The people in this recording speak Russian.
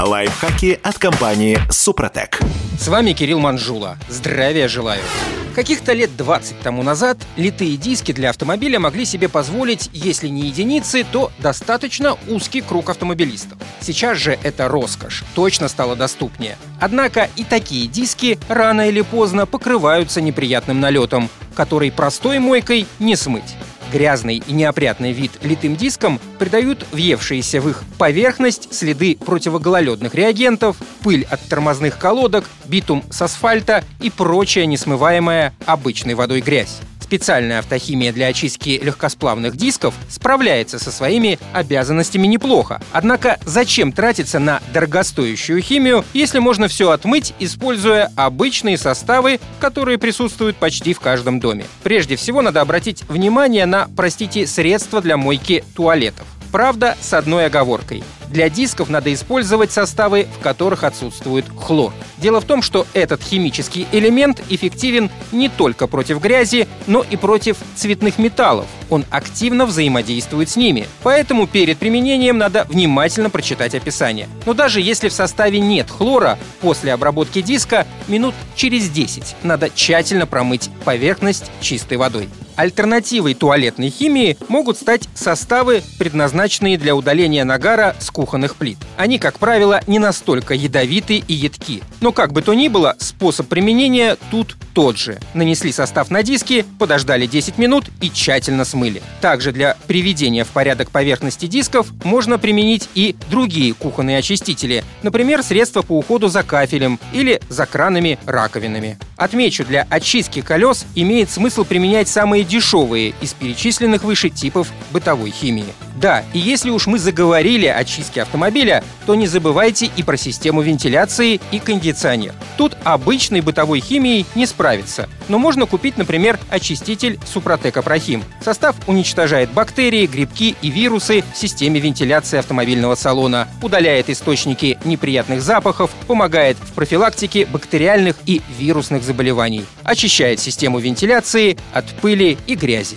Лайфхаки от компании «Супротек». С вами Кирилл Манжула. Здравия желаю. Каких-то лет 20 тому назад литые диски для автомобиля могли себе позволить, если не единицы, то достаточно узкий круг автомобилистов. Сейчас же это роскошь, точно стало доступнее. Однако и такие диски рано или поздно покрываются неприятным налетом, который простой мойкой не смыть. Грязный и неопрятный вид литым дискам придают въевшиеся в их поверхность следы противогололедных реагентов, пыль от тормозных колодок, битум с асфальта и прочая несмываемая обычной водой грязь. Специальная автохимия для очистки легкосплавных дисков справляется со своими обязанностями неплохо. Однако зачем тратиться на дорогостоящую химию, если можно все отмыть, используя обычные составы, которые присутствуют почти в каждом доме? Прежде всего надо обратить внимание на, простите, средства для мойки туалетов. Правда, с одной оговоркой. Для дисков надо использовать составы, в которых отсутствует хлор. Дело в том, что этот химический элемент эффективен не только против грязи, но и против цветных металлов. Он активно взаимодействует с ними. Поэтому перед применением надо внимательно прочитать описание. Но даже если в составе нет хлора, после обработки диска минут через 10 надо тщательно промыть поверхность чистой водой. Альтернативой туалетной химии могут стать составы, предназначенные для удаления нагара с кухонных плит. Они, как правило, не настолько ядовиты и едки. Но как бы то ни было, способ применения тут тот же. Нанесли состав на диски, подождали 10 минут и тщательно смыли. Также для приведения в порядок поверхности дисков можно применить и другие кухонные очистители, например, средства по уходу за кафелем или за кранами раковинами. Отмечу, для очистки колес имеет смысл применять самые дешевые из перечисленных выше типов бытовой химии. Да, и если уж мы заговорили о чистке автомобиля, то не забывайте и про систему вентиляции и кондиционер. Тут обычной бытовой химией не справится, но можно купить, например, очиститель Супротек Апрохим. Состав уничтожает бактерии, грибки и вирусы в системе вентиляции автомобильного салона, удаляет источники неприятных запахов, помогает в профилактике бактериальных и вирусных заболеваний, очищает систему вентиляции от пыли и грязи.